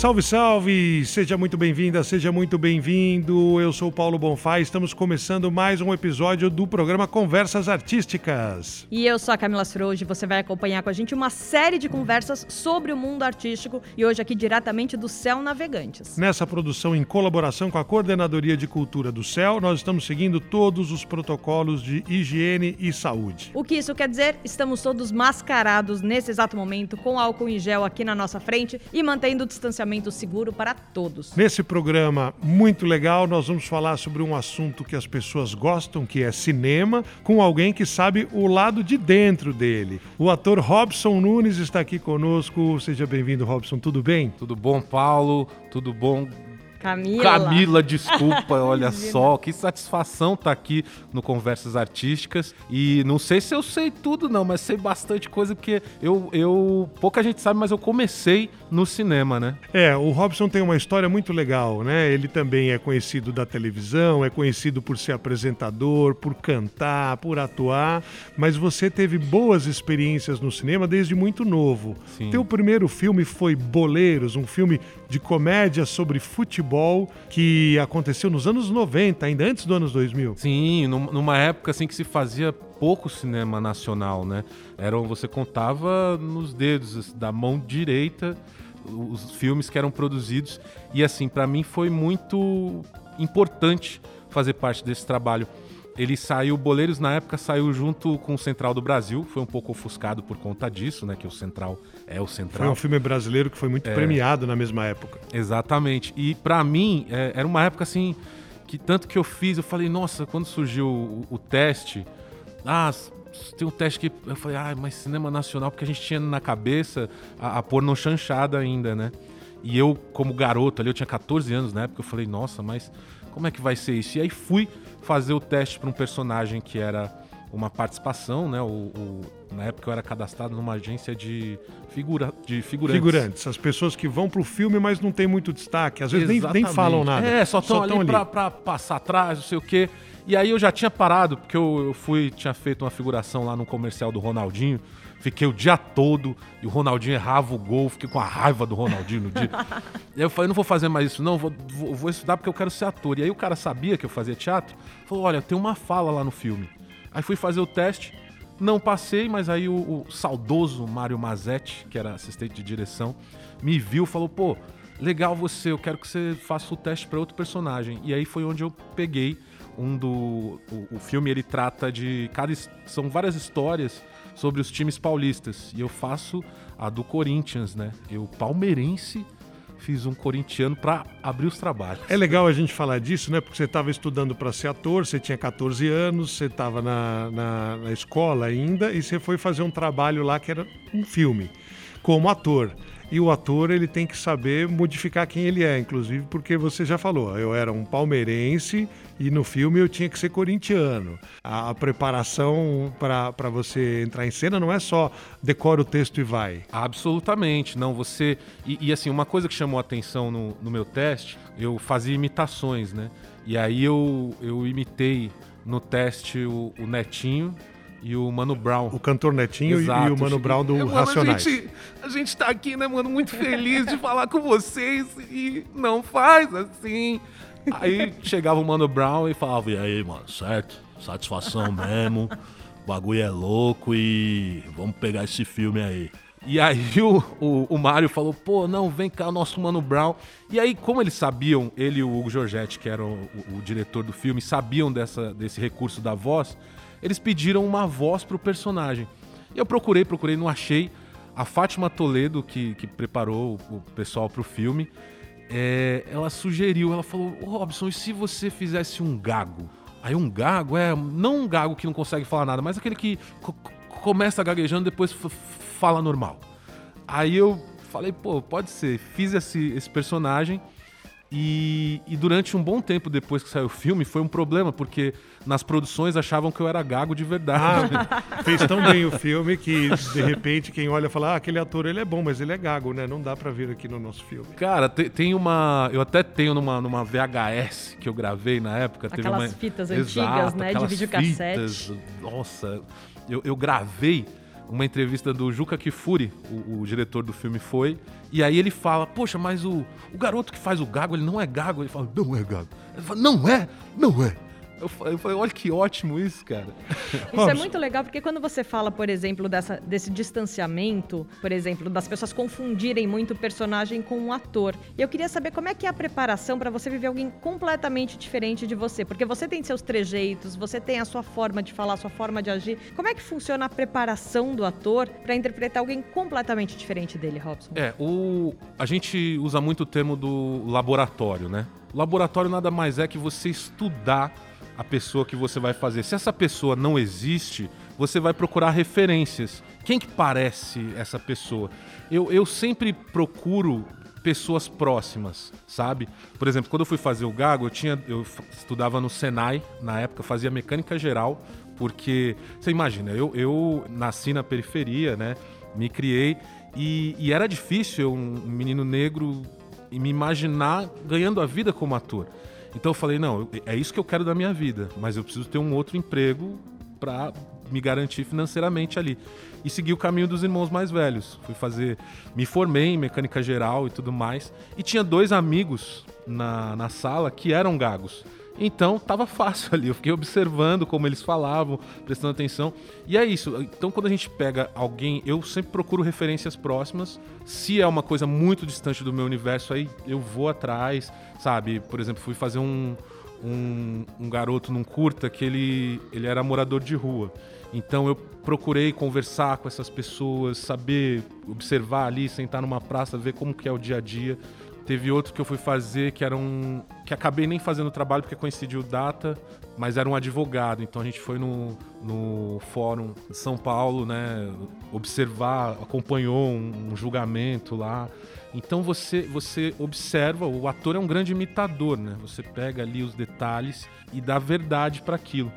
Salve, salve! Seja muito bem-vinda, seja muito bem-vindo. Eu sou Paulo Bonfá e estamos começando mais um episódio do programa Conversas Artísticas. E eu sou a Camila Sroge, você vai acompanhar com a gente uma série de conversas sobre o mundo artístico e hoje aqui diretamente do Céu Navegantes. Nessa produção em colaboração com a Coordenadoria de Cultura do Céu, nós estamos seguindo todos os protocolos de higiene e saúde. O que isso quer dizer? Estamos todos mascarados nesse exato momento com álcool em gel aqui na nossa frente e mantendo o distanciamento seguro para todos. Nesse programa muito legal, nós vamos falar sobre um assunto que as pessoas gostam, que é cinema, com alguém que sabe o lado de dentro dele. O ator Robson Nunes está aqui conosco. Seja bem-vindo, Robson. Tudo bem? Tudo bom, Paulo? Tudo bom, Camila. Camila, desculpa, olha só, que satisfação estar tá aqui no Conversas Artísticas. E não sei se eu sei tudo, não, mas sei bastante coisa, porque eu, eu. Pouca gente sabe, mas eu comecei no cinema, né? É, o Robson tem uma história muito legal, né? Ele também é conhecido da televisão, é conhecido por ser apresentador, por cantar, por atuar, mas você teve boas experiências no cinema desde muito novo. Sim. Teu primeiro filme foi Boleiros, um filme de comédia sobre futebol futebol que aconteceu nos anos 90, ainda antes dos anos 2000. Sim, numa época assim que se fazia pouco cinema nacional, né? Era, você contava nos dedos da mão direita os filmes que eram produzidos e assim, para mim foi muito importante fazer parte desse trabalho. Ele saiu, Boleiros na época saiu junto com o Central do Brasil, foi um pouco ofuscado por conta disso, né? Que o Central é o Central. Foi um filme brasileiro que foi muito é, premiado na mesma época. Exatamente. E para mim, é, era uma época assim, que tanto que eu fiz, eu falei, nossa, quando surgiu o, o teste, ah, tem um teste que eu falei, ah, mas cinema nacional, porque a gente tinha na cabeça a, a pôr no chanchada ainda, né? E eu, como garoto ali, eu tinha 14 anos na época, eu falei, nossa, mas como é que vai ser isso? E aí fui fazer o teste para um personagem que era uma participação, né? O, o, na época eu era cadastrado numa agência de, figura, de figurantes. Figurantes, as pessoas que vão pro filme, mas não tem muito destaque, às vezes nem, nem, falam nada. É, só estão ali, ali. Pra, passar atrás, não sei o quê. E aí eu já tinha parado, porque eu, eu fui, tinha feito uma figuração lá no comercial do Ronaldinho. Fiquei o dia todo e o Ronaldinho errava o gol, fiquei com a raiva do Ronaldinho no dia. e aí eu falei, não vou fazer mais isso, não, vou, vou, vou, estudar porque eu quero ser ator. E aí o cara sabia que eu fazia teatro, falou: olha, tem uma fala lá no filme. Aí fui fazer o teste, não passei, mas aí o, o saudoso Mário Mazetti, que era assistente de direção, me viu falou: pô, legal você, eu quero que você faça o teste para outro personagem. E aí foi onde eu peguei um do. O, o filme ele trata de. Cada, são várias histórias sobre os times paulistas. E eu faço a do Corinthians, né? Eu, palmeirense, fiz um corintiano para abrir os trabalhos. É legal a gente falar disso, né? Porque você estava estudando para ser ator, você tinha 14 anos, você estava na, na, na, escola ainda e você foi fazer um trabalho lá que era um filme, como ator. E o ator ele tem que saber modificar quem ele é, inclusive porque você já falou, eu era um palmeirense e no filme eu tinha que ser corintiano. A, a preparação para você entrar em cena não é só decora o texto e vai. Absolutamente, não. Você. E, e assim, uma coisa que chamou a atenção no, no meu teste, eu fazia imitações, né? E aí eu, eu imitei no teste o, o Netinho, e o Mano Brown. O cantor Netinho Exato. e o Mano Brown do é, mano, Racionais. A gente, a gente tá aqui, né, mano, muito feliz de falar com vocês e não faz assim. Aí chegava o Mano Brown e falava, e aí, mano, certo? Satisfação mesmo, o bagulho é louco e vamos pegar esse filme aí. E aí o, o, o Mário falou, pô, não, vem cá, nosso Mano Brown. E aí, como eles sabiam, ele e o Hugo Giorgetti, que era o, o, o diretor do filme, sabiam dessa, desse recurso da voz, eles pediram uma voz pro personagem. E eu procurei, procurei, não achei. A Fátima Toledo, que, que preparou o pessoal pro filme, é, ela sugeriu, ela falou, oh, Robson, e se você fizesse um gago? Aí um gago é não um gago que não consegue falar nada, mas aquele que começa gaguejando e depois fala normal. Aí eu falei, pô, pode ser. Fiz esse, esse personagem E, e, durante um bom tempo depois que saiu o filme, foi um problema, porque nas produções achavam que eu era gago de verdade. Ah, fez tão bem o filme que, de repente, quem olha fala: ah, aquele ator ele é bom, mas ele é gago, né? Não dá pra vir aqui no nosso filme. Cara, tem, tem uma. Eu até tenho numa, numa VHS que eu gravei na época. Aquelas teve uma, fitas Exato, antigas, né? De videocassete. Nossa, eu, eu gravei uma entrevista do Juca Kifuri, o, o, diretor do filme, foi. E aí ele fala: Poxa, mas o, o garoto que faz o gago, ele não é gago. Ele fala: Não é gago. Ele fala: Não é, não é. Eu falei, olha que ótimo isso, cara. Isso é muito legal, porque quando você fala, por exemplo, dessa, desse distanciamento, por exemplo, das pessoas confundirem muito o personagem com um ator. E eu queria saber como é que é a preparação para você viver alguém completamente diferente de você. Porque você tem seus trejeitos, você tem a sua forma de falar, a sua forma de agir. Como é que funciona a preparação do ator para interpretar alguém completamente diferente dele, Robson? É, o... a gente usa muito o termo do laboratório, né? O laboratório nada mais é que você estudar a pessoa que você vai fazer. Se essa pessoa não existe, você vai procurar referências. Quem que parece essa pessoa? Eu, eu sempre procuro pessoas próximas, sabe? Por exemplo, quando eu fui fazer o Gago, eu tinha eu estudava no Senai, na época fazia mecânica geral, porque você imagina, eu, eu nasci na periferia, né? Me criei e, e era difícil um menino negro me imaginar ganhando a vida como ator. Então eu falei, não, é isso que eu quero da minha vida, mas eu preciso ter um outro emprego para me garantir financeiramente ali. E segui o caminho dos irmãos mais velhos. Fui fazer, me formei em mecânica geral e tudo mais. E tinha dois amigos na, na sala que eram gagos. Então tava fácil ali. Eu fiquei observando como eles falavam, prestando atenção. E é isso. Então quando a gente pega alguém, eu sempre procuro referências próximas. Se é uma coisa muito distante do meu universo, aí eu vou atrás, sabe? Por exemplo, fui fazer um, um, um garoto num curta que ele, ele era morador de rua. Então eu procurei conversar com essas pessoas, saber observar ali, sentar numa praça, ver como que é o dia a dia. Teve outro que eu fui fazer que era um. que acabei nem fazendo o trabalho porque coincidiu data, mas era um advogado. Então a gente foi no, no fórum de São Paulo, né? Observar, acompanhou um, um julgamento lá. Então você, você observa, o ator é um grande imitador, né? Você pega ali os detalhes e dá verdade para aquilo.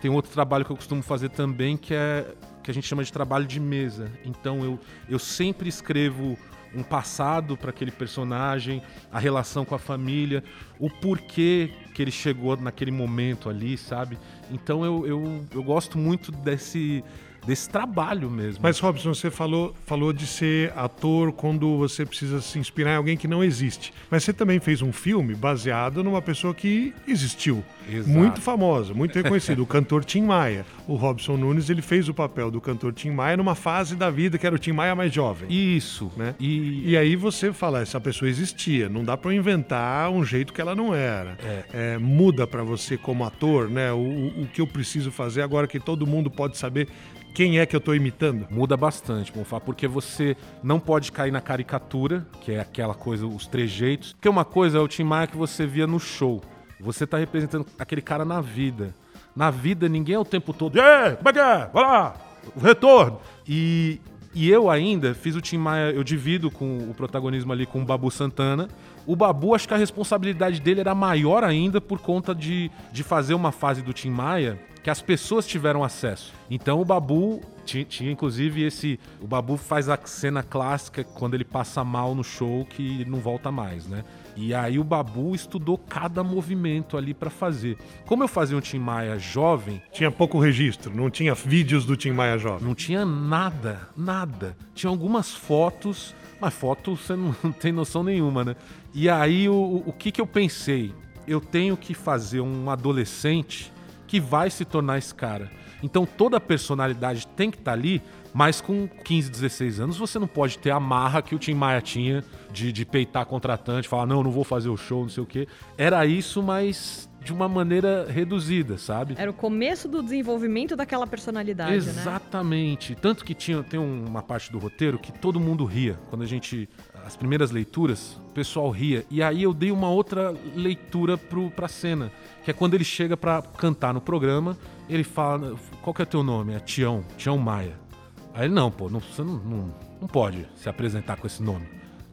Tem outro trabalho que eu costumo fazer também que é que a gente chama de trabalho de mesa. Então eu, eu sempre escrevo um passado para aquele personagem, a relação com a família, o porquê que ele chegou naquele momento ali, sabe? Então eu, eu, eu gosto muito desse desse trabalho mesmo. Mas, Robson, você falou, falou de ser ator quando você precisa se inspirar em alguém que não existe. Mas você também fez um filme baseado numa pessoa que existiu. Exato. Muito famosa, muito reconhecida, o cantor Tim Maia. O Robson Nunes ele fez o papel do cantor Tim Maia numa fase da vida que era o Tim Maia mais jovem. Isso. Né? E... e aí você fala, essa pessoa existia. Não dá para inventar um jeito que ela não era. É. É, muda para você como ator, né? O, o que eu preciso fazer agora que todo mundo pode saber quem é que eu estou imitando? Muda bastante, Bonfá, porque você não pode cair na caricatura, que é aquela coisa, os trejeitos. Porque uma coisa é o Tim Maia que você via no show. Você está representando aquele cara na vida. Na vida, ninguém é o tempo todo. Aí, como é que é? Vai lá! O retorno! E, e eu ainda fiz o Tim Maia, eu divido com o protagonismo ali com o Babu Santana. O Babu, acho que a responsabilidade dele era maior ainda por conta de, de fazer uma fase do Tim Maia que as pessoas tiveram acesso. Então o Babu tinha, tinha, inclusive esse. O Babu faz a cena clássica quando ele passa mal no show que não volta mais, né? E aí o Babu estudou cada movimento ali para fazer. Como eu fazia um Tim Maia jovem. Tinha pouco registro, não tinha vídeos do Tim Maia jovem. Não tinha nada, nada. Tinha algumas fotos, mas foto você não, não tem noção nenhuma, né? E aí o, o que, que eu pensei? Eu tenho que fazer um adolescente que vai se tornar esse cara. Então toda a personalidade tem que estar tá ali, mas com 15, 16 anos você não pode ter a marra que o Tim Maia tinha de, de peitar contratante, falar, não, não vou fazer o show, não sei o quê. Era isso, mas de uma maneira reduzida, sabe? Era o começo do desenvolvimento daquela personalidade, né? Exatamente. Né? Tanto que tinha, tem uma parte do roteiro que todo mundo ria. Quando a gente as primeiras leituras, o pessoal ria. E aí eu dei uma outra leitura pro, pra cena, que é quando ele chega para cantar no programa, ele fala, qual que é o teu nome? É Tião, Tião Maia. Aí ele, não, pô, não, você não, não, não pode se apresentar com esse nome.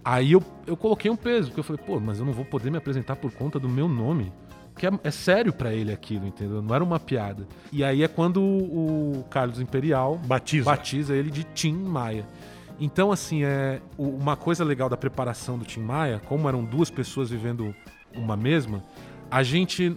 Aí eu, eu coloquei um peso, porque eu falei, pô, mas eu não vou poder me apresentar por conta do meu nome. Porque é, é sério para ele aquilo, entendeu? Não era uma piada. E aí é quando o, o Carlos Imperial Batiza. batiza ele de Tim Maia. Então, assim, é uma coisa legal da preparação do Tim Maia, como eram duas pessoas vivendo uma mesma, a gente.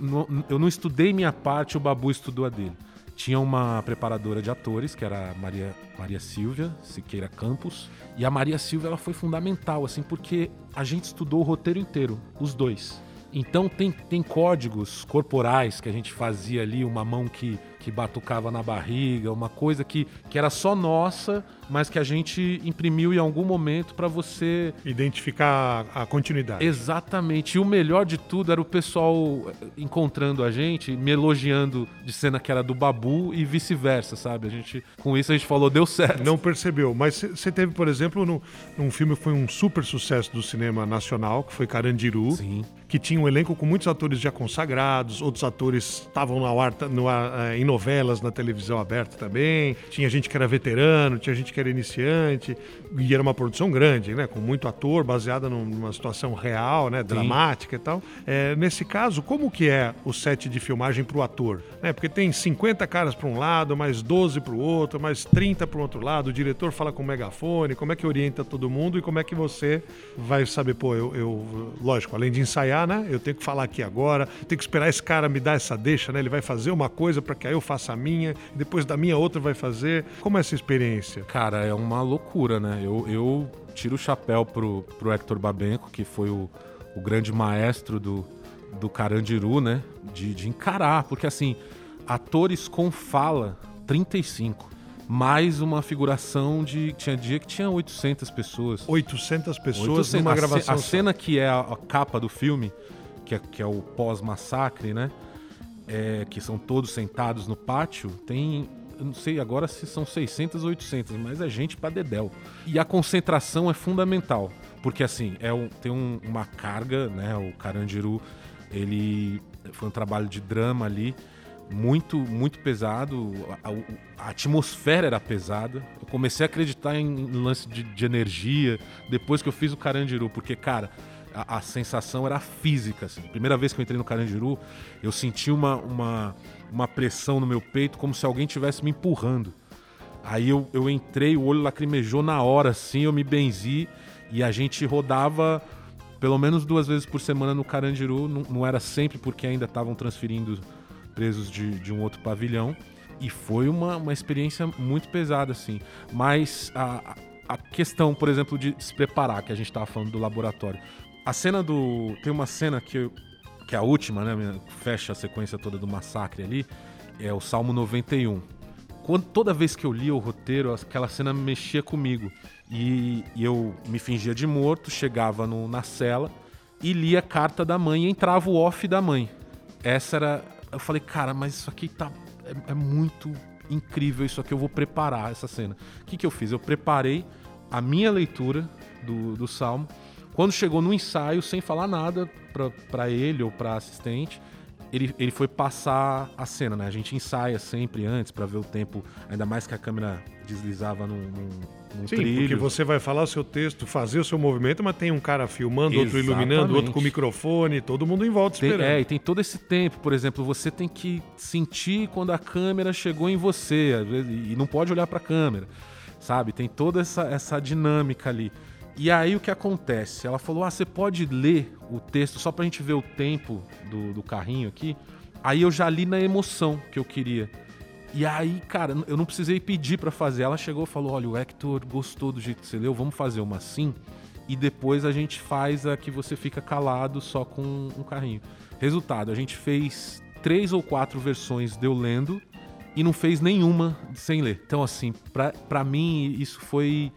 eu não estudei minha parte, o Babu estudou a dele. Tinha uma preparadora de atores, que era Maria, Maria Silvia Siqueira Campos. E a Maria Silvia ela foi fundamental, assim, porque a gente estudou o roteiro inteiro, os dois. Então tem, tem códigos corporais que a gente fazia ali, uma mão que, que batucava na barriga, uma coisa que, que era só nossa, mas que a gente imprimiu em algum momento para você Identificar a, continuidade. Exatamente. E o melhor de tudo era o pessoal eh, encontrando a gente, me elogiando de cena que era do Babu e vice-versa, sabe? A gente, com isso a gente falou, deu certo. Não percebeu. Mas você teve, por exemplo, no, num filme que foi um super sucesso do cinema nacional, que foi Carandiru. Sim. Que tinha um elenco com muitos atores já consagrados, outros atores estavam no ar, no ar, eh, em novelas na televisão aberta também. Tinha gente que era veterano, tinha gente que era iniciante. E era uma produção grande, né? Com muito ator, baseada num- numa situação real, né? Dramática e tal. Eh, nesse caso, como que é o set de filmagem para o ator? Né? Porque tem 50 caras para um lado, mais 12 para o outro, mais 30 para o outro lado. O diretor fala com o megafone. Como é que orienta todo mundo e como é que você vai saber, pô, eu, eu- lógico, além de ensaiar, né? Eu tenho que falar aqui agora, tenho que esperar esse cara me dar essa deixa, né? Ele vai fazer uma coisa para que aí eu faça a minha, depois da minha outra vai fazer. Como é essa experiência? Cara, é uma loucura, né? Eu, eu tiro o chapéu pro, pro Hector Babenco, que foi o, o grande maestro do, do Carandiru, né? De, de encarar, porque assim, atores com fala, 35. Mais uma figuração de. Tinha dia que tinha 800 pessoas. 800 pessoas 800. numa gravação. A, cena que é a, a capa do filme, que é, que é o pós-massacre, né? É, que são todos sentados no pátio, tem. Eu não sei agora se são 600 ou 800, mas é gente pra dedéu. E a concentração é fundamental, porque assim, é um- tem um- uma carga, né? O Carandiru, ele foi um trabalho de drama ali, muito, muito pesado. A, a- a atmosfera era pesada. Eu comecei a acreditar em lance de, de energia depois que eu fiz o Carandiru, porque, cara, a, a sensação era física. Assim. Primeira vez que eu entrei no Carandiru, eu senti uma, uma, uma pressão no meu peito, como se alguém estivesse me empurrando. Aí eu, eu entrei, o olho lacrimejou na hora, assim, eu me benzi e a gente rodava pelo menos duas vezes por semana no Carandiru. Não, não era sempre porque ainda estavam transferindo presos de, de um outro pavilhão. E foi uma, uma experiência muito pesada, assim. Mas a, a questão, por exemplo, de se preparar, que a gente estava falando do laboratório. A cena do. Tem uma cena que, que é a última, né? Fecha a sequência toda do massacre ali. É o Salmo 91 quando, toda vez que eu lia o roteiro, aquela cena mexia comigo. E, e eu me fingia de morto, chegava no- na cela e lia a carta da mãe e entrava o off da mãe. Essa era. Eu falei, cara, mas isso aqui tá. É, é muito incrível isso aqui, eu vou preparar essa cena. O que, que eu fiz? Eu preparei a minha leitura do, do salmo. Quando chegou no ensaio, sem falar nada pra ele ou pra assistente, ele, ele foi passar a cena, né? A gente ensaia sempre antes pra ver o tempo, ainda mais que a câmera deslizava num, num, num Sim, trilho. porque você vai falar o seu texto, fazer o seu movimento, mas tem um cara filmando, outro iluminando, outro com Exatamente. microfone, todo mundo em volta Tem- esperando. é, e tem todo esse tempo, por exemplo, você tem que sentir quando a câmera chegou em você, às vezes, e não pode olhar pra câmera, sabe? Tem toda essa, essa dinâmica ali. E aí o que acontece? Ela falou: ah, você pode ler o texto só pra gente ver o tempo do, do carrinho aqui. Aí eu já li na emoção que eu queria. E aí, cara, eu não precisei pedir pra fazer. Ela chegou e falou: olha, o Hector gostou do jeito que você leu, vamos fazer uma assim. E depois a gente faz a que você fica calado só com um carrinho. Resultado, a gente fez três ou quatro versões de eu lendo e não fez nenhuma sem ler. Então, assim, pra, pra mim, isso foi,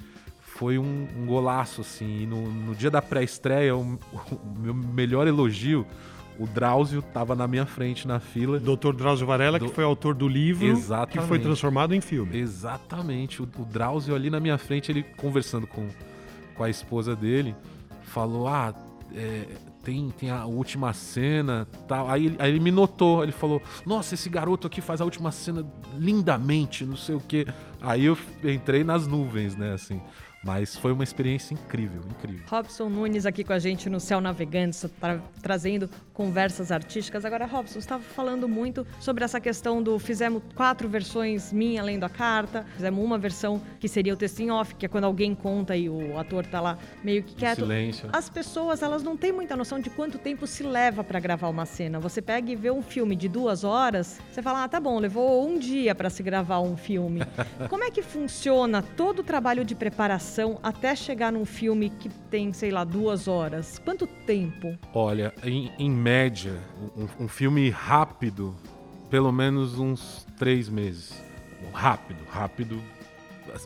foi um, um golaço, assim. E no, no dia da pré-estreia, o, o meu melhor elogio, o Drauzio tava na minha frente na fila. Dr. Drauzio Varela, Do- que foi autor do livro que Exatamente. foi transformado em filme. Exatamente. O, o Drauzio ali na minha frente, ele conversando com, com a esposa dele, falou: Ah, é, tem, tem a última cena. Tal. Aí, ele- aí ele me notou, ele falou: Nossa, esse garoto aqui faz a última cena lindamente, não sei o quê. Aí eu entrei nas nuvens, né? Assim. Mas foi uma experiência incrível, incrível. Robson Nunes aqui com a gente no Céu Navegante, tra trazendo conversas artísticas. Agora, Robson, você estava falando muito sobre essa questão do fizemos quatro versões minha lendo a carta, fizemos uma versão que seria o texto em off, que é quando alguém conta e o ator tá lá meio que quieto. Silêncio. As pessoas, elas não têm muita noção de quanto tempo se leva para gravar uma cena. Você pega e vê um filme de duas horas, você fala, ah, tá bom, levou um dia para se gravar um filme. Como é que funciona todo o trabalho de preparação até chegar num filme que tem, sei lá, duas horas? Quanto tempo? Olha, em, em média, um, um filme rápido, pelo menos uns três meses. Rápido, rápido,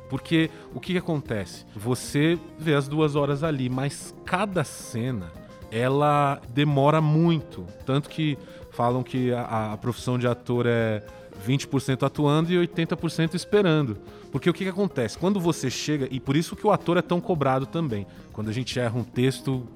porque o que, que, acontece? Você vê as duas horas ali, mas cada cena ela demora muito. Tanto que falam que a, a profissão de ator é 20% atuando e 80% esperando. Porque o que, que acontece? Quando você chega, e por isso que o ator é tão cobrado também. Quando a gente erra um texto,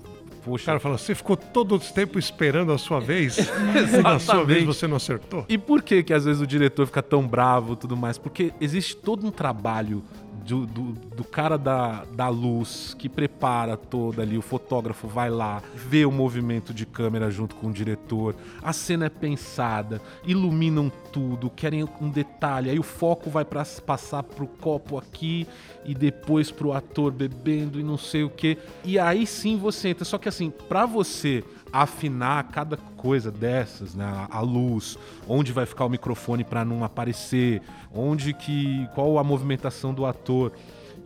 Poxa. O cara fala, você ficou todo o tempo esperando a sua vez? e na sua vez você não acertou? E por que que às vezes o diretor fica tão bravo e tudo mais? Porque existe todo um trabalho do, do, do, cara da, da luz que prepara toda ali, o fotógrafo vai lá, vê o movimento de câmera junto com o diretor, a cena é pensada, iluminam tudo, querem um detalhe, aí o foco vai para passar pro copo aqui e depois pro ator bebendo e não sei o que. E aí sim você entra. Só que assim, para você afinar cada coisa dessas, né? A luz, onde vai ficar o microfone para não aparecer, onde que qual a movimentação do ator.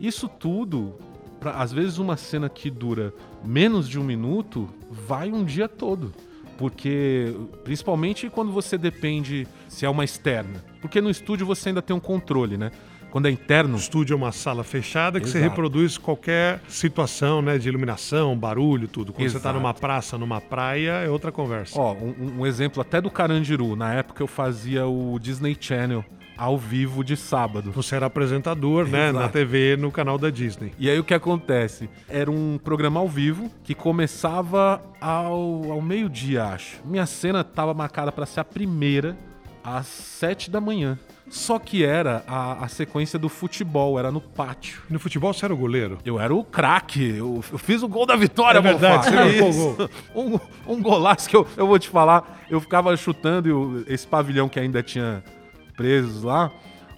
Isso tudo, pra, às vezes uma cena que dura menos de um minuto, vai um dia todo. Porque, principalmente quando você depende se é uma externa. Porque no estúdio você ainda tem um controle, né? Quando é interno. O estúdio é uma sala fechada que Exato. você reproduz qualquer situação, né? De iluminação, barulho, tudo. Quando Exato. você está numa praça, numa praia, é outra conversa. Ó, um, um exemplo até do Carandiru. Na época eu fazia o Disney Channel ao vivo de sábado. Você era apresentador, né, na TV, no canal da Disney. E aí o que acontece? Era um programa ao vivo que começava ao, ao meio-dia, acho. Minha cena estava marcada para ser a primeira às sete da manhã. Só que era a, a, sequência do futebol, era no pátio. No futebol você era o goleiro? Eu era o craque, eu, eu, fiz o gol da vitória, É verdade, você gol. Um, um golaço que eu, eu vou te falar, eu ficava chutando e esse pavilhão que ainda tinha presos lá,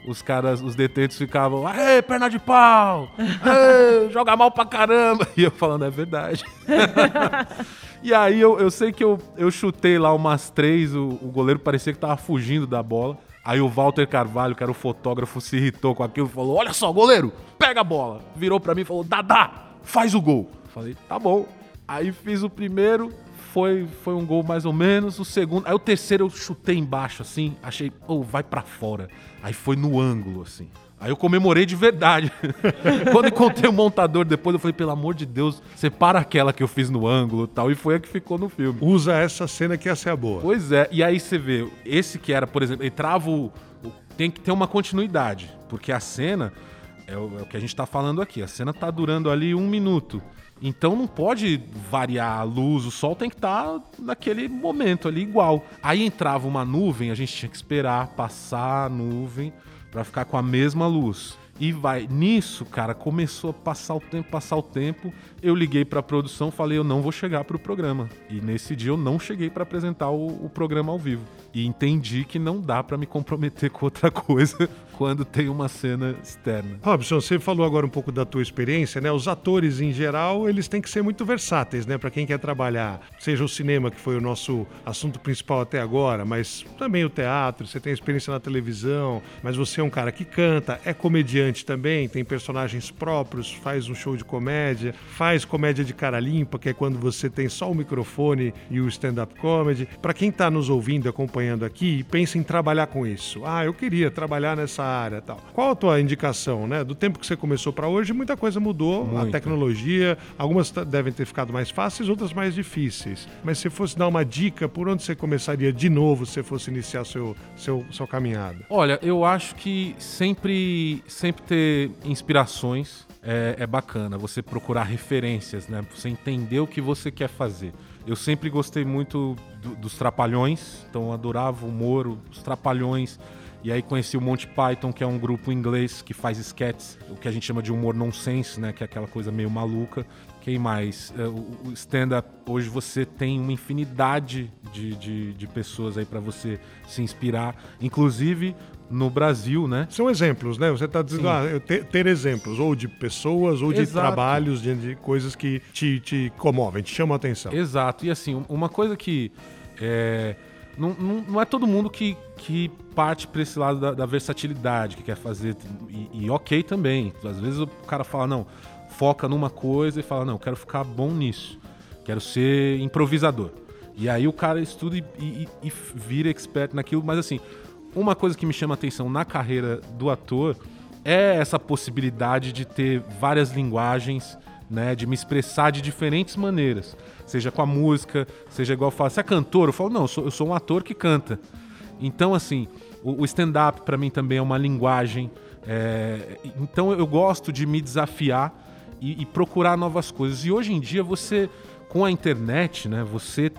os caras, os detentos ficavam, aê, perna de pau, aê, joga mal pra caramba. E eu falando, é verdade. e aí eu, eu sei que eu, eu chutei lá umas três, o, o goleiro parecia que tava fugindo da bola. Aí o Walter Carvalho, que era o fotógrafo, se irritou com aquilo e falou: Olha só, goleiro, pega a bola. Virou para mim e falou: Dadá, faz o gol. Falei: Tá bom. Aí fiz o primeiro, foi, foi um gol mais ou menos. O segundo, aí o terceiro eu chutei embaixo assim, achei, oh, vai para fora. Aí foi no ângulo assim. Aí eu comemorei de verdade. Quando encontrei o montador depois, eu falei, pelo amor de Deus, separa aquela que eu fiz no ângulo e tal. E foi a que ficou no filme. Usa essa cena que essa é a boa. Pois é. E aí você vê, esse que era, por exemplo, entrava o. Tem que ter uma continuidade. Porque a cena, é o, é o que a gente tá falando aqui, a cena tá durando ali um minuto. Então não pode variar a luz, o sol tem que estar tá naquele momento ali igual. Aí entrava uma nuvem, a gente tinha que esperar passar a nuvem para ficar com a mesma luz. E vai. Nisso, cara, começou a passar o tempo, passar o tempo. Eu liguei para a produção, falei, eu não vou chegar para o programa. E nesse dia eu não cheguei para apresentar o, o, programa ao vivo. E entendi que não dá para me comprometer com outra coisa quando tem uma cena externa. Robson, você falou agora um pouco da tua experiência, né? Os atores em geral, eles têm que ser muito versáteis, né? Para quem quer trabalhar, seja o cinema que foi o nosso assunto principal até agora, mas também o teatro, você tem experiência na televisão, mas você é um cara que canta, é comediante também, tem personagens próprios, faz um show de comédia, faz comédia de cara limpa, que é quando você tem só o microfone e o stand-up comedy. Para quem está nos ouvindo, acompanhando aqui e pensa em trabalhar com isso, ah, eu queria trabalhar nessa área tal. Qual a tua indicação, né? Do tempo que você começou para hoje, muita coisa mudou, Muito. a tecnologia, algumas devem ter ficado mais fáceis, outras mais difíceis. Mas se fosse dar uma dica, por onde você começaria de novo se fosse iniciar seu, seu, sua caminhada? Olha, eu acho que sempre, sempre ter inspirações é, é, bacana. Você procurar referências, né? Você entender o que você quer fazer. Eu sempre gostei muito do, dos Trapalhões, então adorava o humor, os Trapalhões E aí conheci o Monty Python, que é um grupo inglês que faz sketches, o que a gente chama de humor nonsense, né? Que é aquela coisa meio maluca. Quem mais? É, o stand-up, hoje você tem uma infinidade de, de, de pessoas aí para você se inspirar. Inclusive, no Brasil, né? São exemplos, né? Você está dizendo, ah, ter, ter, exemplos, ou de pessoas, ou de Exato. trabalhos, de, de, coisas que te, te comovem, te chamam a atenção. Exato. E assim, uma coisa que. É, não, não, não, é todo mundo que, que parte para esse lado da, da, versatilidade, que quer fazer. E, e, ok também. Às vezes o cara fala, não, foca numa coisa e fala, não, quero ficar bom nisso. Quero ser improvisador. E aí o cara estuda e, e, e vira expert naquilo, mas assim, uma coisa que me chama atenção na carreira do ator é essa possibilidade de ter várias linguagens, né, de me expressar de diferentes maneiras, seja com a música, seja igual eu falo, você é cantor? Eu falo, não, eu sou, eu sou um ator que canta. Então, assim, o, o stand-up para mim também é uma linguagem. É, então eu gosto de me desafiar e, e procurar novas coisas. E hoje em dia você, com a internet, né, você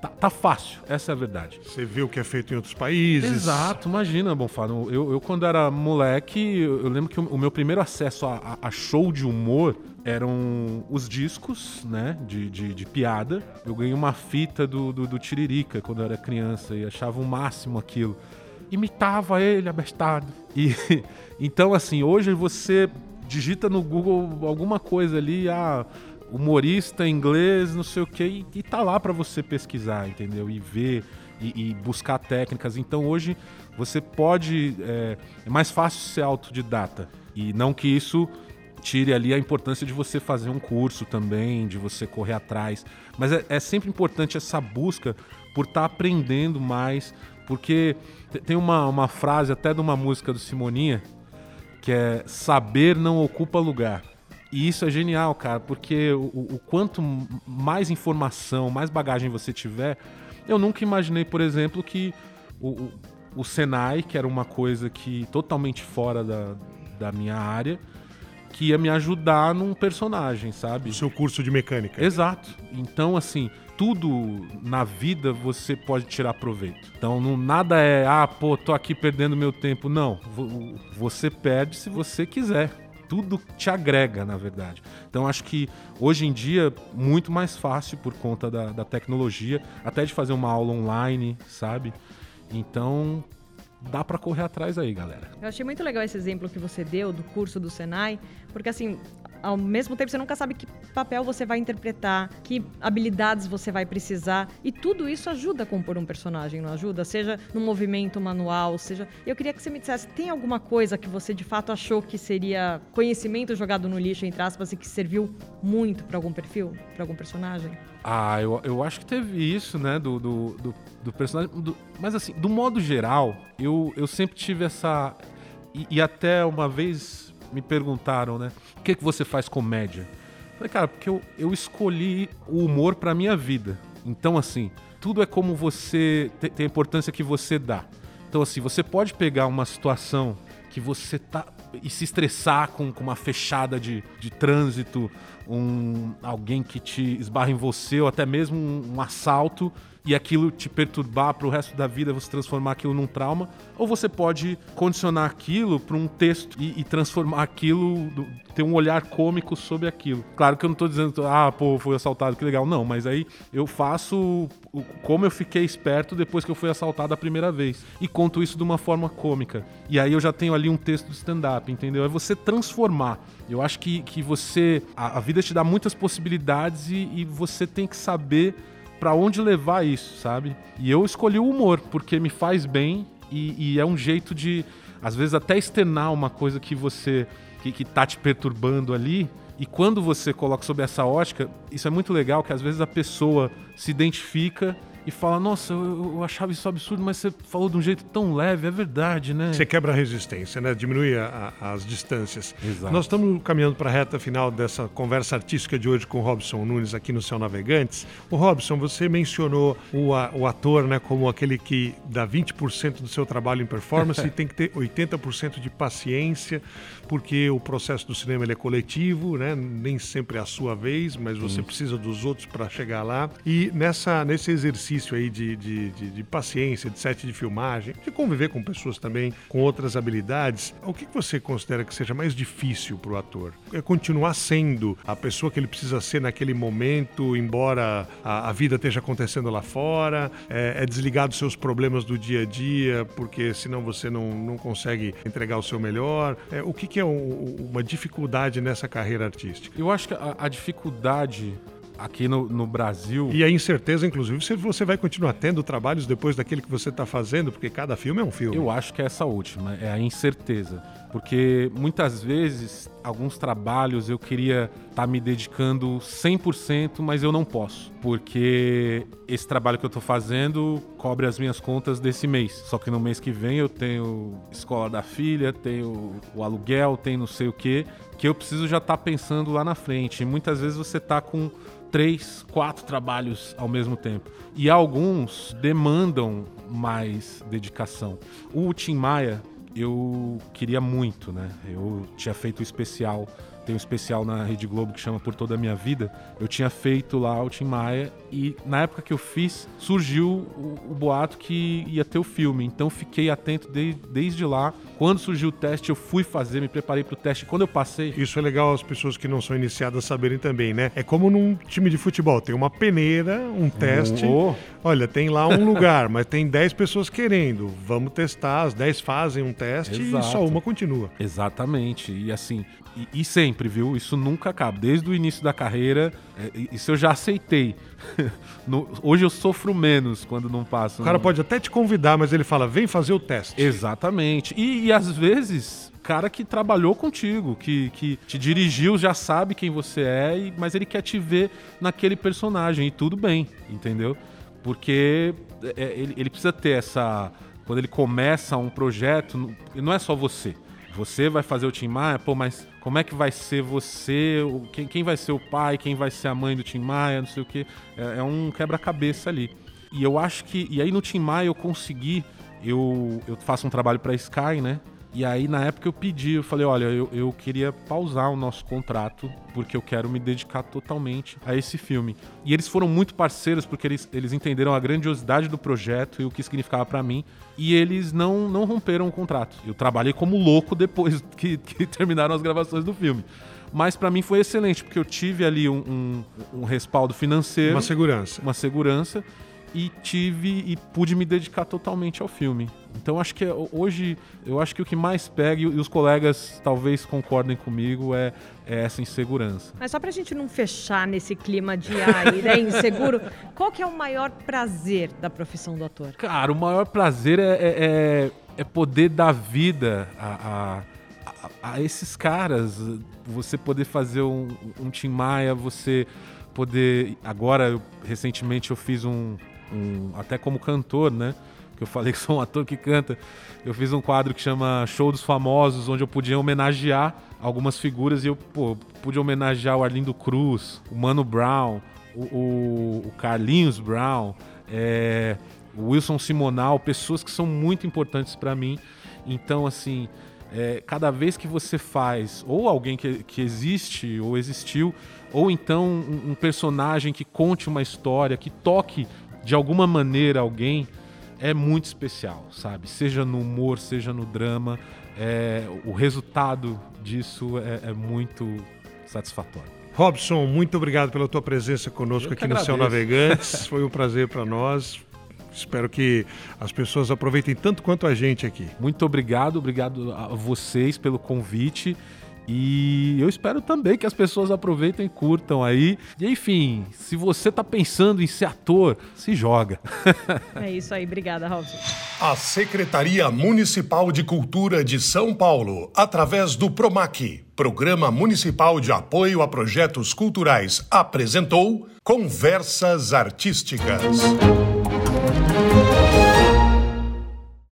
Tá, tá, fácil, essa é a verdade. Você vê o que é feito em outros países. Exato, imagina, Bonfado. Eu, eu, quando era moleque, eu, eu lembro que o, o, meu primeiro acesso a, a, show de humor eram os discos, né, de, de, de piada. Eu ganhei uma fita do, do, do, Tiririca quando eu era criança e achava o máximo aquilo. Imitava ele, abestado. E, então, assim, hoje você digita no Google alguma coisa ali, ah humorista inglês, não sei o que, e, e tá lá para você pesquisar, entendeu? E ver e, e, buscar técnicas. Então hoje você pode. É, é, mais fácil ser autodidata. E não que isso tire ali a importância de você fazer um curso também, de você correr atrás. Mas é, é sempre importante essa busca por estar tá aprendendo mais. Porque tem uma, uma frase até de uma música do Simoninha que é saber não ocupa lugar. E isso é genial, cara, porque o, o, quanto mais informação, mais bagagem você tiver, eu nunca imaginei, por exemplo, que o, o, o Senai, que era uma coisa que totalmente fora da, da minha área, que ia me ajudar num personagem, sabe? O seu curso de mecânica. Exato. Então, assim, tudo na vida você pode tirar proveito. Então, não, nada é, ah, pô, tô aqui perdendo meu tempo. Não. Você perde se você quiser tudo te agrega, na verdade. Então acho que hoje em dia muito mais fácil por conta da, da tecnologia, até de fazer uma aula online, sabe? Então dá para correr atrás aí, galera. Eu achei muito legal esse exemplo que você deu do curso do Senai, porque assim, ao mesmo tempo você nunca sabe que papel você vai interpretar, que habilidades você vai precisar. E tudo isso ajuda a compor um personagem, não ajuda? Seja no movimento manual, seja. Eu queria que você me dissesse: tem alguma coisa que você de fato achou que seria conhecimento jogado no lixo, entre aspas, e que serviu muito para algum perfil, para algum personagem? Ah, eu, eu acho que teve isso, né, do, do, do, do personagem. Do, mas assim, do modo geral, eu, eu sempre tive essa. E, e até uma vez me perguntaram, né? Por que, que você faz comédia? Eu falei, cara, porque eu, eu escolhi o humor pra minha vida. Então, assim, tudo é como você. tem a importância que você dá. Então, assim, você pode pegar uma situação que você tá. e se estressar com, com uma fechada de, de trânsito, um, alguém que te esbarra em você, ou até mesmo um, um assalto, e aquilo te perturbar para o resto da vida, você transformar aquilo num trauma, ou você pode condicionar aquilo para um texto e, e, transformar aquilo, ter um olhar cômico sobre aquilo. Claro que eu não estou dizendo, ah, pô, fui assaltado, que legal. Não, mas aí eu faço como eu fiquei esperto depois que eu fui assaltado a primeira vez. E conto isso de uma forma cômica. E aí eu já tenho ali um texto de stand-up, entendeu? É você transformar. Eu acho que, que você. A, a vida te dá muitas possibilidades e, e você tem que saber para onde levar isso, sabe? E eu escolhi o humor, porque me faz bem e, e, é um jeito de, às vezes, até externar uma coisa que você. que, que tá te perturbando ali. E quando você coloca sob essa ótica, isso é muito legal, que às vezes a pessoa se identifica e fala: Nossa, eu, eu, achava isso absurdo, mas você falou de um jeito tão leve, é verdade, né? Você quebra a resistência, né? Diminui a, a, as distâncias. Exato. Nós estamos caminhando para a reta final dessa conversa artística de hoje com o Robson Nunes aqui no Céu Navegantes. O Robson, você mencionou o, a, o ator né, como aquele que dá 20% do seu trabalho em performance e tem que ter 80% de paciência, porque o processo do cinema é coletivo, né? Nem sempre é a sua vez, mas você Sim. precisa dos outros para chegar lá. E nessa, nesse exercício exercício aí de, de, de, de paciência, de set de filmagem, de conviver com pessoas também com outras habilidades, o que você considera que seja mais difícil para o ator? É continuar sendo a pessoa que ele precisa ser naquele momento, embora a, a vida esteja acontecendo lá fora? É, é desligar dos seus problemas do dia a dia, porque senão você não, não consegue entregar o seu melhor? É, o que, que é um, uma dificuldade nessa carreira artística? Eu acho que a, a dificuldade aqui no, no, Brasil. E a incerteza, inclusive, se você vai continuar tendo trabalhos depois daquele que você está fazendo, porque cada filme é um filme. Eu acho que é essa última, é a incerteza. Porque muitas vezes, alguns trabalhos eu queria estar tá me dedicando 100%, mas eu não posso. Porque esse trabalho que eu estou fazendo cobre as minhas contas desse mês. Só que no mês que vem eu tenho escola da filha, tenho o aluguel, tenho não sei o quê, que eu preciso já estar tá pensando lá na frente. Muitas vezes você está com três, quatro trabalhos ao mesmo tempo. E alguns demandam mais dedicação. O Tim Maia, eu queria muito, né? Eu tinha feito o especial, tem um especial na Rede Globo que chama Por Toda a Minha Vida. Eu tinha feito lá o Tim Maia e na época que eu fiz, surgiu o, o boato que ia ter o filme. Então fiquei atento de, desde lá. Quando surgiu o teste, eu fui fazer, me preparei para o teste. Quando eu passei. Isso é legal as pessoas que não são iniciadas saberem também, né? É como num time de futebol: tem uma peneira, um teste. Oh. Olha, tem lá um lugar, mas tem 10 pessoas querendo. Vamos testar, as 10 fazem um teste Exato. e só uma continua. Exatamente. E assim, e, e, sempre, viu? Isso nunca acaba. Desde o início da carreira, é, isso eu já aceitei. no, hoje eu sofro menos quando não passo. O cara no... pode até te convidar, mas ele fala, vem fazer o teste. Exatamente. E, e às vezes, cara que trabalhou contigo, que, que te dirigiu, já sabe quem você é, mas ele quer te ver naquele personagem. E tudo bem, entendeu? Porque é, ele, ele precisa ter essa. Quando ele começa um projeto, não é só você. Você vai fazer o Tim Maia, pô, mas como é que vai ser você? Quem, quem vai ser o pai? Quem vai ser a mãe do Tim Maia? Não sei o que. É, é um quebra-cabeça ali. E eu acho que. E aí no Tim Maia eu consegui. Eu, eu faço um trabalho para Sky, né? E aí, na época, eu pedi, eu falei, olha, eu, eu queria pausar o nosso contrato, porque eu quero me dedicar totalmente a esse filme. E eles foram muito parceiros, porque eles, eles entenderam a grandiosidade do projeto e o que significava para mim. E eles não, não romperam o contrato. Eu trabalhei como louco depois que, que terminaram as gravações do filme mas para mim foi excelente, porque eu tive ali um, um, um, respaldo financeiro. Uma segurança. Uma segurança e tive e pude me dedicar totalmente ao filme. Então acho que hoje eu acho que o que mais pega e os colegas talvez concordem comigo é, é essa insegurança. Mas só pra gente não fechar nesse clima de ai, né, inseguro, qual que é o maior prazer da profissão do ator? Cara, o maior prazer é, é, é, é poder dar vida a, a, a, esses caras. Você poder fazer um, um Tim Maia, você poder. Agora, eu, recentemente, eu fiz um, um, até como cantor, né? Que eu falei que sou um ator que canta. Eu fiz um quadro que chama Show dos Famosos, onde eu podia homenagear algumas figuras e eu pô, pude homenagear o Arlindo Cruz, o Mano Brown, o, o, o Carlinhos Brown, é, o Wilson Simonal, pessoas que são muito importantes para mim. Então, assim, é, cada vez que você faz, ou alguém que, que existe ou existiu, ou então um, um personagem que conte uma história, que toque de alguma maneira alguém é muito especial, sabe? Seja no humor, seja no drama, é, o resultado disso é, é muito satisfatório. Robson, muito obrigado pela tua presença conosco aqui agradeço. no Céu Navegantes. Foi um prazer para nós. Espero que as pessoas aproveitem tanto quanto a gente aqui. Muito obrigado, obrigado a vocês pelo convite. E eu espero também que as pessoas aproveitem e curtam aí. E enfim, se você tá pensando em ser ator, se joga. É isso aí, obrigada, Robson. A Secretaria Municipal de Cultura de São Paulo, através do PROMAC, Programa Municipal de Apoio a Projetos Culturais, apresentou Conversas Artísticas.